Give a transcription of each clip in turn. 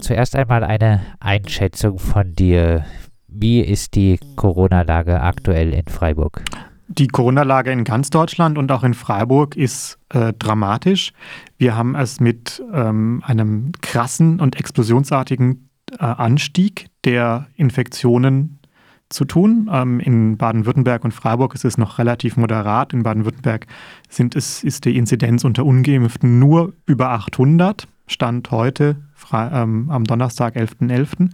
Zuerst einmal eine Einschätzung von dir. Wie ist die Corona-Lage aktuell in Freiburg? Die Corona-Lage in ganz Deutschland und auch in Freiburg ist äh, dramatisch. Wir haben es mit ähm, einem krassen und explosionsartigen äh, Anstieg der Infektionen zu tun. Ähm, in Baden-Württemberg und Freiburg ist es noch relativ moderat. In Baden-Württemberg ist die Inzidenz unter Ungeimpften nur über 800. Stand heute ähm, am Donnerstag, 11.11. .11.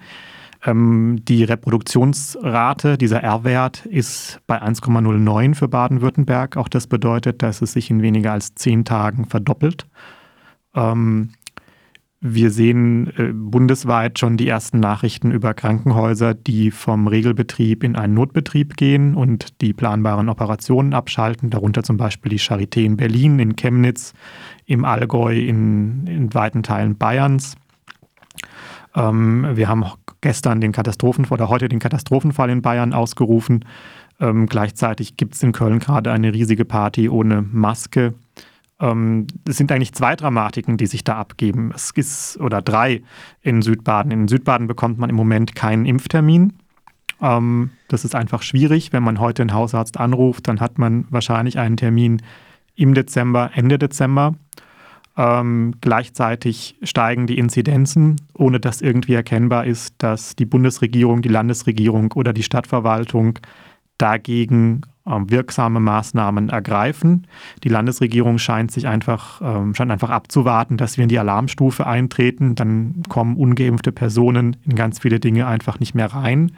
Ähm, die Reproduktionsrate, dieser R-Wert, ist bei 1,09 für Baden-Württemberg. Auch das bedeutet, dass es sich in weniger als zehn Tagen verdoppelt. Ähm, wir sehen äh, bundesweit schon die ersten Nachrichten über Krankenhäuser, die vom Regelbetrieb in einen Notbetrieb gehen und die planbaren Operationen abschalten, darunter zum Beispiel die Charité in Berlin, in Chemnitz, im Allgäu, in, in weiten Teilen Bayerns. Ähm, wir haben gestern den Katastrophenfall oder heute den Katastrophenfall in Bayern ausgerufen. Ähm, gleichzeitig gibt es in Köln gerade eine riesige Party ohne Maske. Ähm, es sind eigentlich zwei Dramatiken, die sich da abgeben. Es ist, oder drei in Südbaden. In Südbaden bekommt man im Moment keinen Impftermin. Ähm, das ist einfach schwierig. Wenn man heute einen Hausarzt anruft, dann hat man wahrscheinlich einen Termin im Dezember, Ende Dezember. Ähm, gleichzeitig steigen die Inzidenzen, ohne dass irgendwie erkennbar ist, dass die Bundesregierung, die Landesregierung oder die Stadtverwaltung dagegen ähm, wirksame Maßnahmen ergreifen. Die Landesregierung scheint sich einfach, ähm, scheint einfach abzuwarten, dass wir in die Alarmstufe eintreten. Dann kommen ungeimpfte Personen in ganz viele Dinge einfach nicht mehr rein.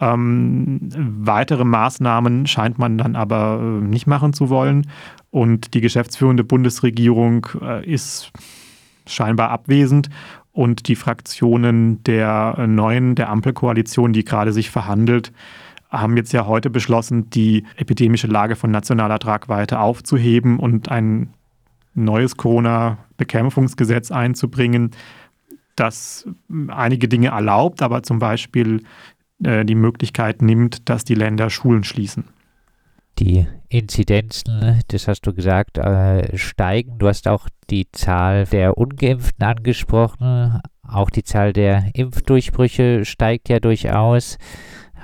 Ähm, weitere Maßnahmen scheint man dann aber äh, nicht machen zu wollen. Und die geschäftsführende Bundesregierung äh, ist scheinbar abwesend. Und die Fraktionen der neuen, der Ampelkoalition, die gerade sich verhandelt, haben jetzt ja heute beschlossen, die epidemische Lage von nationaler Tragweite aufzuheben und ein neues Corona-Bekämpfungsgesetz einzubringen, das einige Dinge erlaubt, aber zum Beispiel äh, die Möglichkeit nimmt, dass die Länder Schulen schließen die Inzidenzen, das hast du gesagt, äh, steigen. Du hast auch die Zahl der ungeimpften angesprochen. Auch die Zahl der Impfdurchbrüche steigt ja durchaus.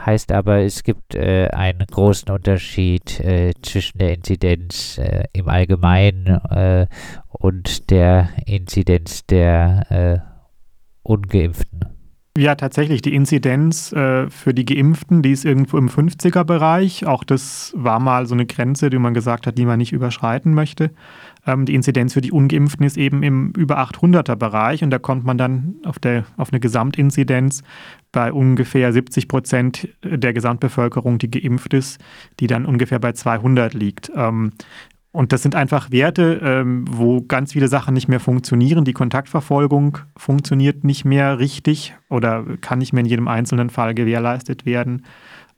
Heißt aber, es gibt äh, einen großen Unterschied äh, zwischen der Inzidenz äh, im Allgemeinen äh, und der Inzidenz der äh, Ungeimpften. Ja, tatsächlich. Die Inzidenz äh, für die Geimpften, die ist irgendwo im 50er-Bereich. Auch das war mal so eine Grenze, die man gesagt hat, die man nicht überschreiten möchte. Ähm, die Inzidenz für die Ungeimpften ist eben im über 800er-Bereich und da kommt man dann auf, der, auf eine Gesamtinzidenz bei ungefähr 70 Prozent der Gesamtbevölkerung, die geimpft ist, die dann ungefähr bei 200 liegt. Ähm, und das sind einfach Werte, ähm, wo ganz viele Sachen nicht mehr funktionieren. Die Kontaktverfolgung funktioniert nicht mehr richtig oder kann nicht mehr in jedem einzelnen Fall gewährleistet werden.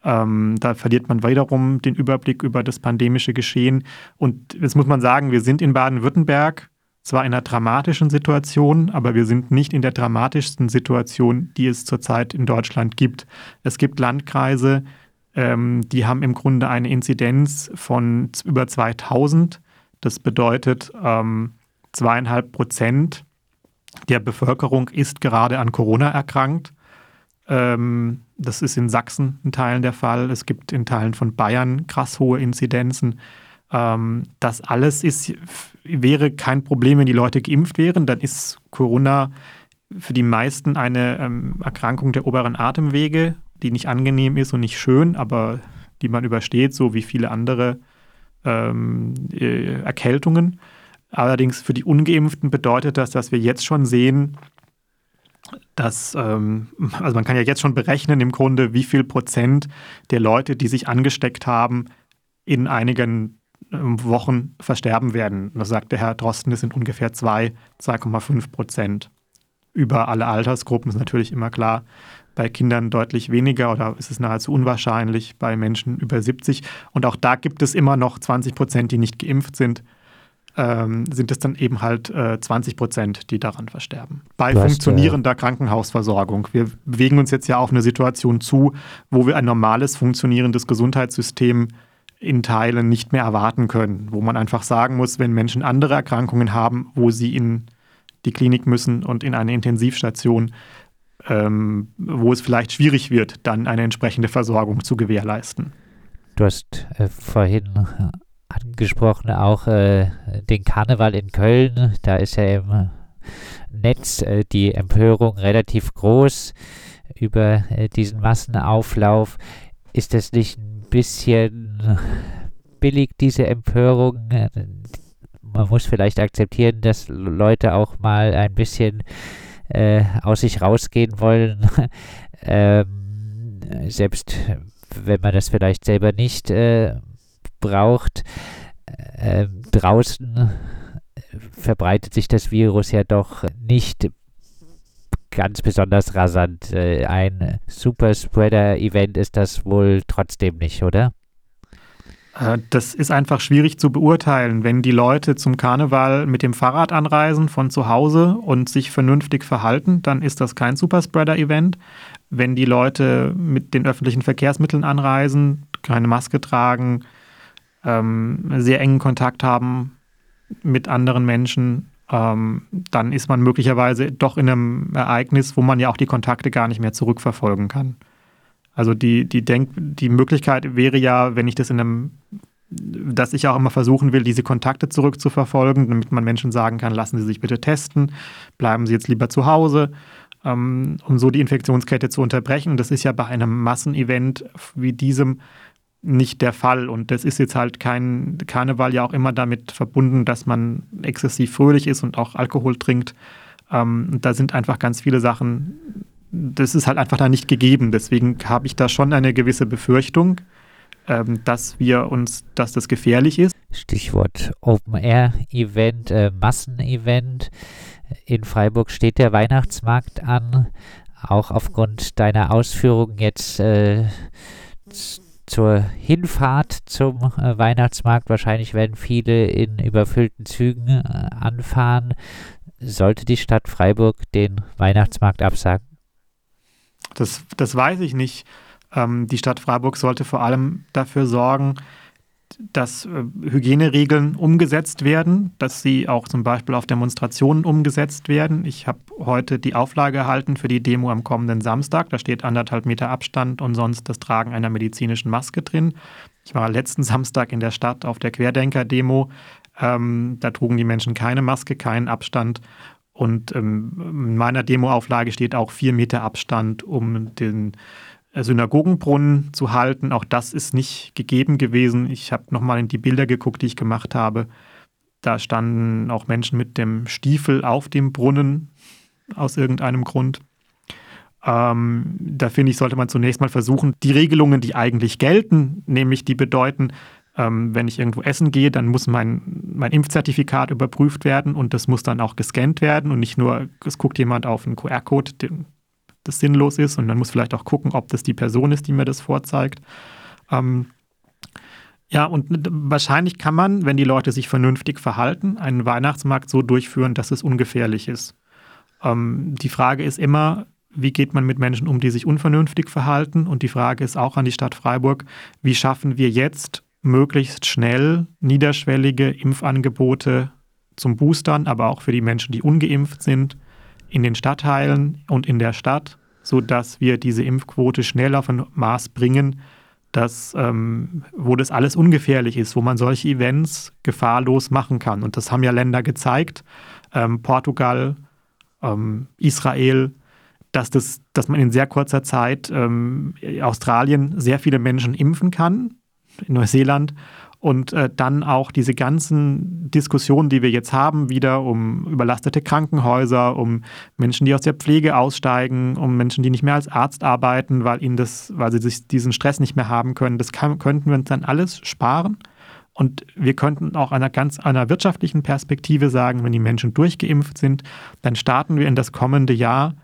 Ähm, da verliert man wiederum den Überblick über das pandemische Geschehen. Und jetzt muss man sagen, wir sind in Baden-Württemberg zwar in einer dramatischen Situation, aber wir sind nicht in der dramatischsten Situation, die es zurzeit in Deutschland gibt. Es gibt Landkreise, ähm, die haben im Grunde eine Inzidenz von über 2000. Das bedeutet, ähm, zweieinhalb Prozent der Bevölkerung ist gerade an Corona erkrankt. Ähm, das ist in Sachsen in Teilen der Fall. Es gibt in Teilen von Bayern krass hohe Inzidenzen. Ähm, das alles ist, wäre kein Problem, wenn die Leute geimpft wären. Dann ist Corona für die meisten eine ähm, Erkrankung der oberen Atemwege die nicht angenehm ist und nicht schön, aber die man übersteht, so wie viele andere ähm, äh, Erkältungen. Allerdings für die Ungeimpften bedeutet das, dass wir jetzt schon sehen, dass, ähm, also man kann ja jetzt schon berechnen im Grunde, wie viel Prozent der Leute, die sich angesteckt haben, in einigen ähm, Wochen versterben werden. Das sagt der Herr Drosten, das sind ungefähr 2, 2,5 Prozent. Über alle Altersgruppen ist natürlich immer klar, bei Kindern deutlich weniger oder ist es nahezu unwahrscheinlich bei Menschen über 70. Und auch da gibt es immer noch 20 Prozent, die nicht geimpft sind. Ähm, sind es dann eben halt äh, 20 Prozent, die daran versterben. Bei hast, funktionierender äh, Krankenhausversorgung. Wir bewegen uns jetzt ja auf eine Situation zu, wo wir ein normales funktionierendes Gesundheitssystem in Teilen nicht mehr erwarten können, wo man einfach sagen muss, wenn Menschen andere Erkrankungen haben, wo sie in die Klinik müssen und in eine Intensivstation, ähm, wo es vielleicht schwierig wird, dann eine entsprechende Versorgung zu gewährleisten. Du hast äh, vorhin angesprochen auch äh, den Karneval in Köln. Da ist ja im Netz äh, die Empörung relativ groß über äh, diesen Massenauflauf. Ist das nicht ein bisschen billig, diese Empörung? Man muss vielleicht akzeptieren, dass Leute auch mal ein bisschen äh, aus sich rausgehen wollen. ähm, selbst wenn man das vielleicht selber nicht äh, braucht. Äh, draußen verbreitet sich das Virus ja doch nicht ganz besonders rasant. Äh, ein Superspreader-Event ist das wohl trotzdem nicht, oder? Äh, das ist einfach schwierig zu beurteilen. Wenn die Leute zum Karneval mit dem Fahrrad anreisen von zu Hause und sich vernünftig verhalten, dann ist das kein Superspreader-Event. Wenn die Leute mit den öffentlichen Verkehrsmitteln anreisen, keine Maske tragen, ähm, sehr engen Kontakt haben mit anderen Menschen, ähm, dann ist man möglicherweise doch in einem Ereignis, wo man ja auch die Kontakte gar nicht mehr zurückverfolgen kann. Also die, die, Denk die Möglichkeit wäre ja, wenn ich das in einem, dass ich auch immer versuchen will, diese Kontakte zurückzuverfolgen, damit man Menschen sagen kann, lassen Sie sich bitte testen, bleiben Sie jetzt lieber zu Hause, ähm, um so die Infektionskette zu unterbrechen. Das ist ja bei einem Massenevent wie diesem nicht der Fall. Und das ist jetzt halt kein Karneval ja auch immer damit verbunden, dass man exzessiv fröhlich ist und auch Alkohol trinkt. Ähm, da sind einfach ganz viele Sachen, das ist halt einfach da nicht gegeben. Deswegen habe ich da schon eine gewisse Befürchtung, ähm, dass wir uns, dass das gefährlich ist. Stichwort Open-Air-Event, äh, Massenevent. In Freiburg steht der Weihnachtsmarkt an. Auch aufgrund deiner Ausführungen jetzt äh, zur Hinfahrt zum äh, Weihnachtsmarkt. Wahrscheinlich werden viele in überfüllten Zügen äh, anfahren. Sollte die Stadt Freiburg den Weihnachtsmarkt absagen? Das, das weiß ich nicht. Ähm, die Stadt Freiburg sollte vor allem dafür sorgen, dass äh, Hygieneregeln umgesetzt werden, dass sie auch zum Beispiel auf Demonstrationen umgesetzt werden. Ich habe heute die Auflage erhalten für die Demo am kommenden Samstag. Da steht anderthalb Meter Abstand und sonst das Tragen einer medizinischen Maske drin. Ich war letzten Samstag in der Stadt auf der Querdenker-Demo. Ähm, da trugen die Menschen keine Maske, keinen Abstand. Und ähm, in meiner Demoauflage steht auch vier Meter Abstand, um den Synagogenbrunnen zu halten. Auch das ist nicht gegeben gewesen. Ich habe nochmal in die Bilder geguckt, die ich gemacht habe. Da standen auch Menschen mit dem Stiefel auf dem Brunnen aus irgendeinem Grund. Ähm, da finde ich, sollte man zunächst mal versuchen, die Regelungen, die eigentlich gelten, nämlich die bedeuten, ähm, wenn ich irgendwo essen gehe, dann muss mein, mein Impfzertifikat überprüft werden und das muss dann auch gescannt werden und nicht nur, es guckt jemand auf einen QR-Code, das sinnlos ist und man muss vielleicht auch gucken, ob das die Person ist, die mir das vorzeigt. Ähm, ja, und wahrscheinlich kann man, wenn die Leute sich vernünftig verhalten, einen Weihnachtsmarkt so durchführen, dass es ungefährlich ist. Ähm, die Frage ist immer, wie geht man mit Menschen um, die sich unvernünftig verhalten? Und die Frage ist auch an die Stadt Freiburg, wie schaffen wir jetzt möglichst schnell niederschwellige Impfangebote zum Boostern, aber auch für die Menschen, die ungeimpft sind, in den Stadtteilen und in der Stadt, sodass wir diese Impfquote schnell auf ein Maß bringen, dass, ähm, wo das alles ungefährlich ist, wo man solche Events gefahrlos machen kann. Und das haben ja Länder gezeigt, ähm, Portugal, ähm, Israel, dass, das, dass man in sehr kurzer Zeit ähm, Australien sehr viele Menschen impfen kann, in Neuseeland und äh, dann auch diese ganzen Diskussionen, die wir jetzt haben, wieder um überlastete Krankenhäuser, um Menschen, die aus der Pflege aussteigen, um Menschen, die nicht mehr als Arzt arbeiten, weil ihnen das, weil sie sich diesen Stress nicht mehr haben können. Das kann, könnten wir uns dann alles sparen. Und wir könnten auch einer ganz einer wirtschaftlichen Perspektive sagen, wenn die Menschen durchgeimpft sind, dann starten wir in das kommende Jahr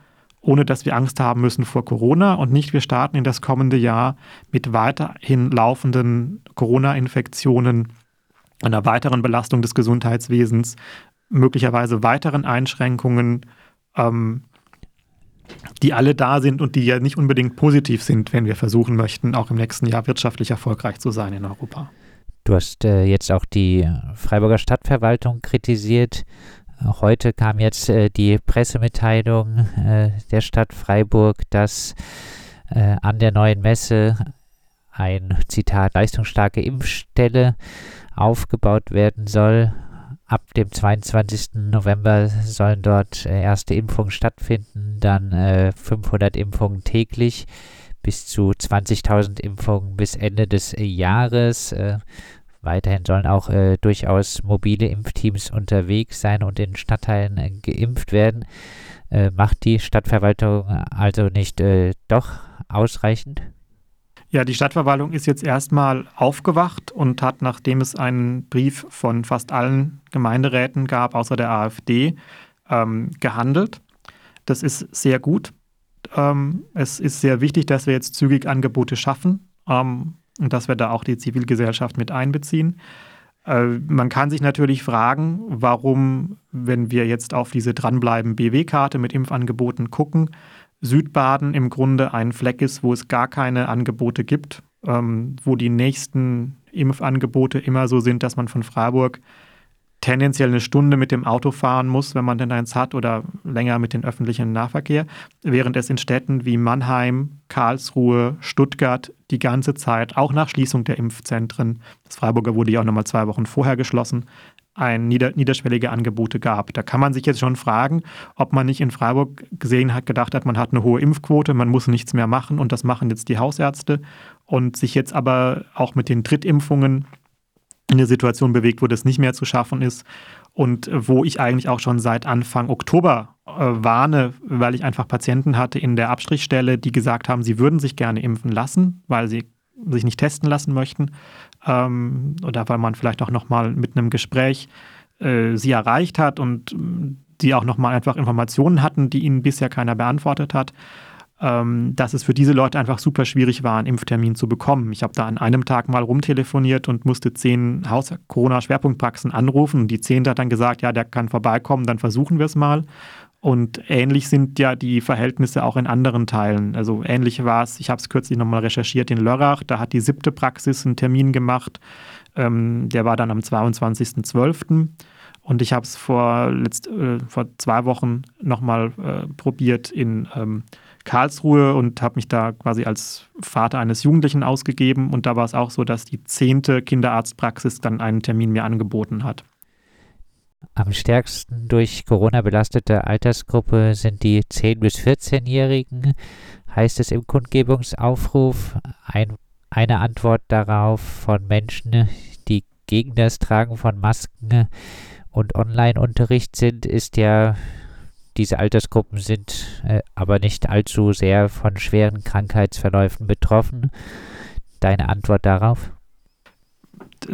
ohne dass wir Angst haben müssen vor Corona und nicht wir starten in das kommende Jahr mit weiterhin laufenden Corona-Infektionen, einer weiteren Belastung des Gesundheitswesens, möglicherweise weiteren Einschränkungen, ähm, die alle da sind und die ja nicht unbedingt positiv sind, wenn wir versuchen möchten, auch im nächsten Jahr wirtschaftlich erfolgreich zu sein in Europa. Du hast äh, jetzt auch die Freiburger Stadtverwaltung kritisiert Heute kam jetzt äh, die Pressemitteilung äh, der Stadt Freiburg, dass äh, an der neuen Messe ein Zitat leistungsstarke Impfstelle aufgebaut werden soll. Ab dem 22. November sollen dort äh, erste Impfungen stattfinden, dann äh, 500 Impfungen täglich, bis zu 20.000 Impfungen bis Ende des Jahres. Äh, weiterhin sollen auch äh, durchaus mobile Impfteams unterwegs sein und in Stadtteilen äh, geimpft werden. Äh, macht die Stadtverwaltung also nicht doch ausreichend? Ja, die Stadtverwaltung ist jetzt erstmal aufgewacht und hat, nachdem es einen Brief von fast allen Gemeinderäten gab, außer der AfD, ähm, gehandelt. Das ist sehr gut. Ähm, es ist sehr wichtig, dass wir jetzt zügig Angebote schaffen ähm, und dass wir da auch die Zivilgesellschaft mit einbeziehen. Äh, man kann sich natürlich fragen, warum, wenn wir jetzt auf diese Dranbleiben BW-Karte mit Impfangeboten gucken, Südbaden im Grunde ein Fleck ist, wo es gar keine Angebote gibt, ähm, wo die nächsten Impfangebote immer so sind, dass man von Freiburg tendenziell eine Stunde mit dem Auto fahren muss, wenn man denn eins hat, oder länger mit dem öffentlichen Nahverkehr, während es in Städten wie Mannheim, Karlsruhe, Stuttgart die ganze Zeit, auch nach Schließung der Impfzentren, das Freiburger wurde ja auch nochmal zwei Wochen vorher geschlossen, ein nieder, niederschwellige Angebote gab. Da kann man sich jetzt schon fragen, ob man nicht in Freiburg gesehen hat, gedacht hat, man hat eine hohe Impfquote, man muss nichts mehr machen und das machen jetzt die Hausärzte und sich jetzt aber auch mit den Drittimpfungen in eine Situation bewegt, wo das nicht mehr zu schaffen ist und wo ich eigentlich auch schon seit Anfang Oktober äh, warne, weil ich einfach Patienten hatte in der Abstrichstelle, die gesagt haben, sie würden sich gerne impfen lassen, weil sie sich nicht testen lassen möchten. Ähm, oder weil man vielleicht auch nochmal mit einem Gespräch äh, sie erreicht hat und die auch nochmal einfach Informationen hatten, die ihnen bisher keiner beantwortet hat, ähm, dass es für diese Leute einfach super schwierig war, einen Impftermin zu bekommen. Ich habe da an einem Tag mal rumtelefoniert und musste zehn Haus-Corona-Schwerpunktpraxen anrufen. Und die zehnte hat dann gesagt, ja, der kann vorbeikommen, dann versuchen wir es mal. Und ähnlich sind ja die Verhältnisse auch in anderen Teilen. Also ähnlich war es, ich habe es kürzlich nochmal recherchiert in Lörrach, da hat die siebte Praxis einen Termin gemacht. Ähm, der war dann am 22.12. Und ich habe es vor, äh, vor zwei Wochen nochmal äh, probiert in ähm, Karlsruhe und habe mich da quasi als Vater eines Jugendlichen ausgegeben. Und da war es auch so, dass die zehnte Kinderarztpraxis dann einen Termin mir angeboten hat. Am stärksten durch Corona belastete Altersgruppe sind die 10- bis 14-Jährigen, heißt es im Kundgebungsaufruf. Ein, eine Antwort darauf von Menschen, die gegen das Tragen von Masken und Online-Unterricht sind, ist ja, diese Altersgruppen sind äh, aber nicht allzu sehr von schweren Krankheitsverläufen betroffen. Deine Antwort darauf?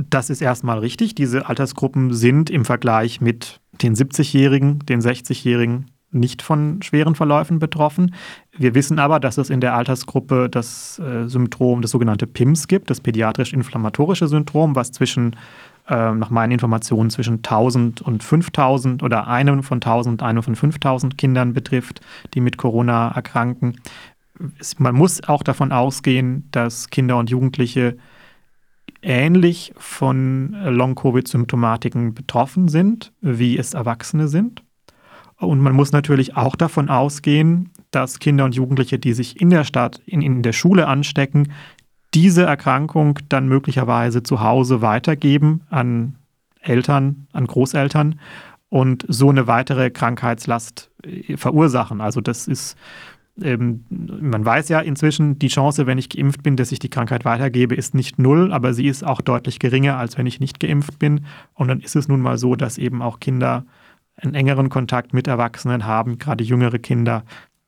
Das ist erstmal richtig. Diese Altersgruppen sind im Vergleich mit den 70-Jährigen, den 60-Jährigen nicht von schweren Verläufen betroffen. Wir wissen aber, dass es in der Altersgruppe das äh, Syndrom, das sogenannte PIMS gibt, das pädiatrisch-inflammatorische Syndrom, was zwischen, äh, nach meinen Informationen, zwischen 1000 und 5000 oder einem von 1000, einem von 5000 Kindern betrifft, die mit Corona erkranken. Man muss auch davon ausgehen, dass Kinder und Jugendliche ähnlich von Long-Covid-Symptomatiken betroffen sind, wie es Erwachsene sind. Und man muss natürlich auch davon ausgehen, dass Kinder und Jugendliche, die sich in der Stadt, in, in der Schule anstecken, diese Erkrankung dann möglicherweise zu Hause weitergeben an Eltern, an Großeltern und so eine weitere Krankheitslast äh, verursachen. Also das ist ähm, man weiß ja inzwischen, die Chance, wenn ich geimpft bin, dass ich die Krankheit weitergebe, ist nicht null, aber sie ist auch deutlich geringer, als wenn ich nicht geimpft bin. Und dann ist es nun mal so, dass eben auch Kinder einen engeren Kontakt mit Erwachsenen haben, gerade jüngere Kinder,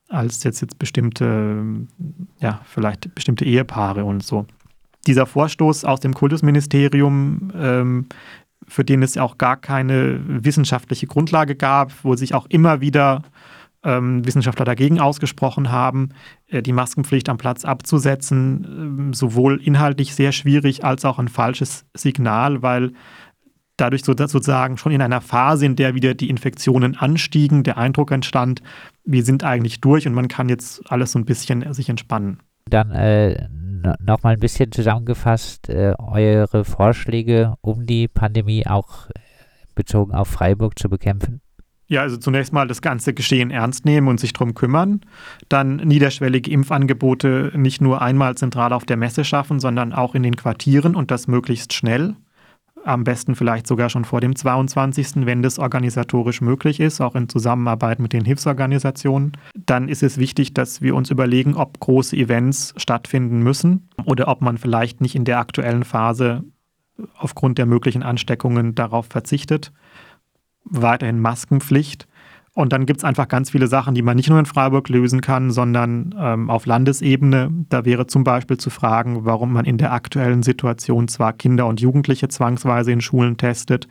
als jetzt, jetzt bestimmte, ja, vielleicht bestimmte Ehepaare und so. Dieser Vorstoß aus dem Kultusministerium, ähm, für den es auch gar keine wissenschaftliche Grundlage gab, wo sich auch immer wieder ähm, Wissenschaftler dagegen ausgesprochen haben, äh, die Maskenpflicht am Platz abzusetzen, äh, sowohl inhaltlich sehr schwierig als auch ein falsches Signal, weil dadurch so, sozusagen schon in einer Phase, in der wieder die Infektionen anstiegen, der Eindruck entstand, wir sind eigentlich durch und man kann jetzt alles so ein bisschen sich entspannen. Dann äh, nochmal ein bisschen zusammengefasst, äh, eure Vorschläge, um die Pandemie auch bezogen auf Freiburg zu bekämpfen? Ja, also zunächst mal das ganze Geschehen ernst nehmen und sich darum kümmern. Dann niederschwellige Impfangebote nicht nur einmal zentral auf der Messe schaffen, sondern auch in den Quartieren und das möglichst schnell. Am besten vielleicht sogar schon vor dem 22., wenn das organisatorisch möglich ist, auch in Zusammenarbeit mit den Hilfsorganisationen. Dann ist es wichtig, dass wir uns überlegen, ob große Events stattfinden müssen oder ob man vielleicht nicht in der aktuellen Phase aufgrund der möglichen Ansteckungen darauf verzichtet weiterhin Maskenpflicht. Und dann gibt es einfach ganz viele Sachen, die man nicht nur in Freiburg lösen kann, sondern ähm, auf Landesebene. Da wäre zum Beispiel zu fragen, warum man in der aktuellen Situation zwar Kinder und Jugendliche zwangsweise in Schulen testet,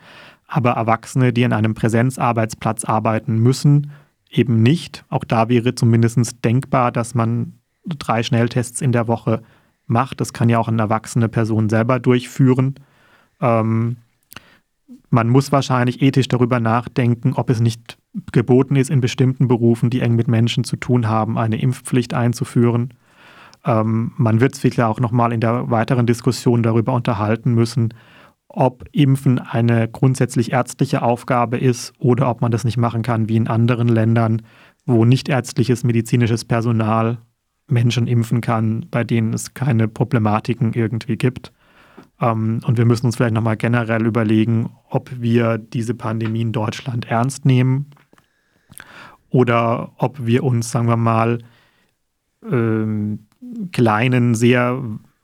aber Erwachsene, die an einem Präsenzarbeitsplatz arbeiten müssen, eben nicht. Auch da wäre zumindest denkbar, dass man drei Schnelltests in der Woche macht. Das kann ja auch eine erwachsene Person selber durchführen. Ähm, man muss wahrscheinlich ethisch darüber nachdenken, ob es nicht geboten ist, in bestimmten Berufen, die eng mit Menschen zu tun haben, eine Impfpflicht einzuführen. Ähm, man wird sich ja auch nochmal in der weiteren Diskussion darüber unterhalten müssen, ob Impfen eine grundsätzlich ärztliche Aufgabe ist oder ob man das nicht machen kann wie in anderen Ländern, wo nicht ärztliches medizinisches Personal Menschen impfen kann, bei denen es keine Problematiken irgendwie gibt. Ähm, und wir müssen uns vielleicht nochmal generell überlegen, ob wir diese Pandemie in Deutschland ernst nehmen oder ob wir uns, sagen wir mal, ähm, kleinen, sehr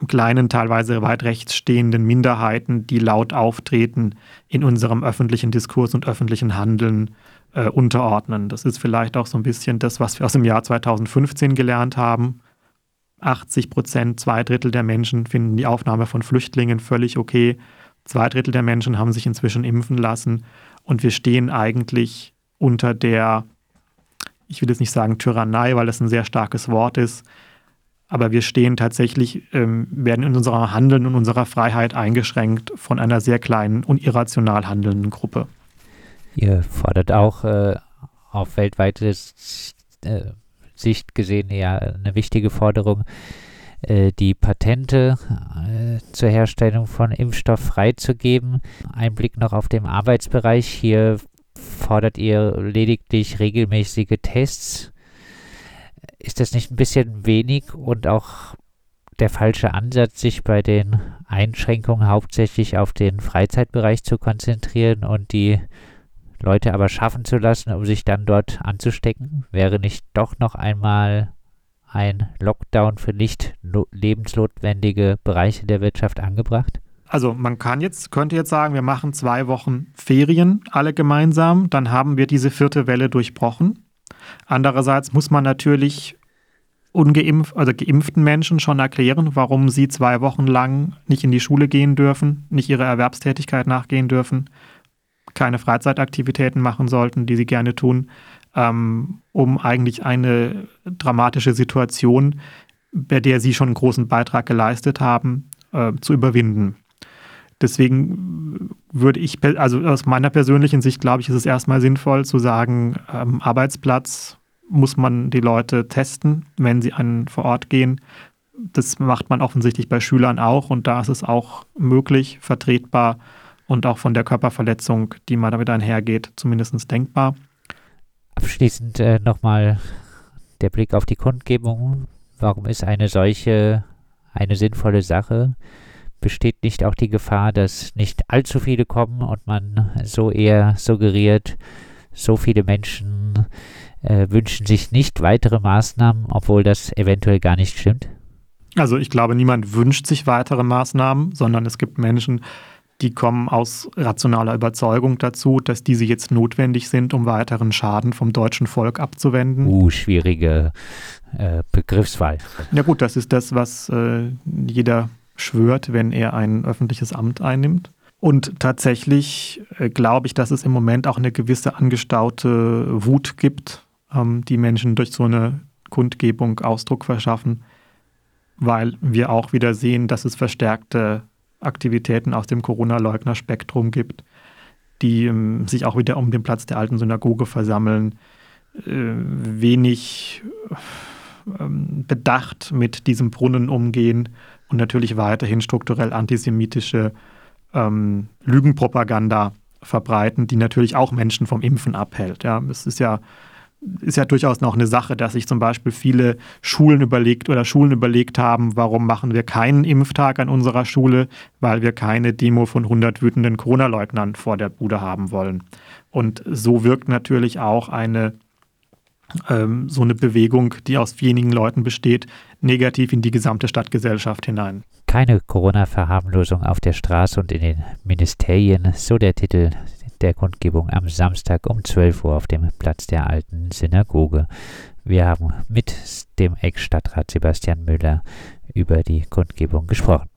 kleinen, teilweise weit rechts stehenden Minderheiten, die laut auftreten, in unserem öffentlichen Diskurs und öffentlichen Handeln äh, unterordnen. Das ist vielleicht auch so ein bisschen das, was wir aus dem Jahr 2015 gelernt haben 80 Prozent, zwei Drittel der Menschen finden die Aufnahme von Flüchtlingen völlig okay. Zwei Drittel der Menschen haben sich inzwischen impfen lassen. Und wir stehen eigentlich unter der, ich will jetzt nicht sagen Tyrannei, weil das ein sehr starkes Wort ist, aber wir stehen tatsächlich, ähm, werden in unserem Handeln und unserer Freiheit eingeschränkt von einer sehr kleinen und irrational handelnden Gruppe. Ihr fordert auch äh, auf weltweites äh, Sicht gesehen ja eine wichtige Forderung, äh, die Patente äh, zur Herstellung von Impfstoff freizugeben. Ein Blick noch auf den Arbeitsbereich. Hier fordert ihr lediglich regelmäßige Tests. Ist das nicht ein bisschen wenig und auch der falsche Ansatz, sich bei den Einschränkungen hauptsächlich auf den Freizeitbereich zu konzentrieren und die Leute aber schaffen zu lassen, um sich dann dort anzustecken? Wäre nicht doch noch einmal ein Lockdown für nicht lebensnotwendige Bereiche der Wirtschaft angebracht? Also man kann jetzt, könnte jetzt sagen, wir machen zwei Wochen Ferien alle gemeinsam, dann haben wir diese vierte Welle durchbrochen. Andererseits muss man natürlich ungeimpft, also geimpften Menschen schon erklären, warum sie zwei Wochen lang nicht in die Schule gehen dürfen, nicht ihrer Erwerbstätigkeit nachgehen dürfen, keine Freizeitaktivitäten machen sollten, die sie gerne tun, ähm, um eigentlich eine dramatische Situation, bei der sie schon einen großen Beitrag geleistet haben, äh, zu überwinden. Deswegen würde ich, also aus meiner persönlichen Sicht, glaube ich, ist es erstmal sinnvoll zu sagen, ähm, Arbeitsplatz muss man die Leute testen, wenn sie einen vor Ort gehen. Das macht man offensichtlich bei Schülern auch und da ist es auch möglich, vertretbar, und auch von der Körperverletzung, die mal damit einhergeht, zumindest denkbar. Abschließend äh, nochmal der Blick auf die Kundgebung. Warum ist eine solche eine sinnvolle Sache? Besteht nicht auch die Gefahr, dass nicht allzu viele kommen und man so eher suggeriert, so viele Menschen äh, wünschen sich nicht weitere Maßnahmen, obwohl das eventuell gar nicht stimmt? Also ich glaube, niemand wünscht sich weitere Maßnahmen, sondern es gibt Menschen, die kommen aus rationaler Überzeugung dazu, dass diese jetzt notwendig sind, um weiteren Schaden vom deutschen Volk abzuwenden. Uh, schwierige äh, Begriffswahl. Ja gut, das ist das, was äh, jeder schwört, wenn er ein öffentliches Amt einnimmt. Und tatsächlich äh, glaube ich, dass es im Moment auch eine gewisse angestaute Wut gibt, ähm, die Menschen durch so eine Kundgebung Ausdruck verschaffen, weil wir auch wieder sehen, dass es verstärkte Aktivitäten aus dem Corona-Leugner-Spektrum gibt, die ähm, sich auch wieder um den Platz der alten Synagoge versammeln, äh, wenig ähm, bedacht mit diesem Brunnen umgehen und natürlich weiterhin strukturell antisemitische ähm, Lügenpropaganda verbreiten, die natürlich auch Menschen vom Impfen abhält. Ja, es ist ja ist ja durchaus noch eine Sache, dass sich zum Beispiel viele Schulen überlegt oder Schulen überlegt haben, warum machen wir keinen Impftag an unserer Schule, weil wir keine Demo von 100 wütenden Corona-Leugnern vor der Bude haben wollen. Und so wirkt natürlich auch eine ähm, so eine Bewegung, die aus wenigen Leuten besteht, negativ in die gesamte Stadtgesellschaft hinein. Keine Corona-Verharmlosung auf der Straße und in den Ministerien, so der Titel der Kundgebung am Samstag um 12 Uhr auf dem Platz der alten Synagoge. Wir haben mit dem Ex-Stadtrat Sebastian Müller über die Kundgebung gesprochen.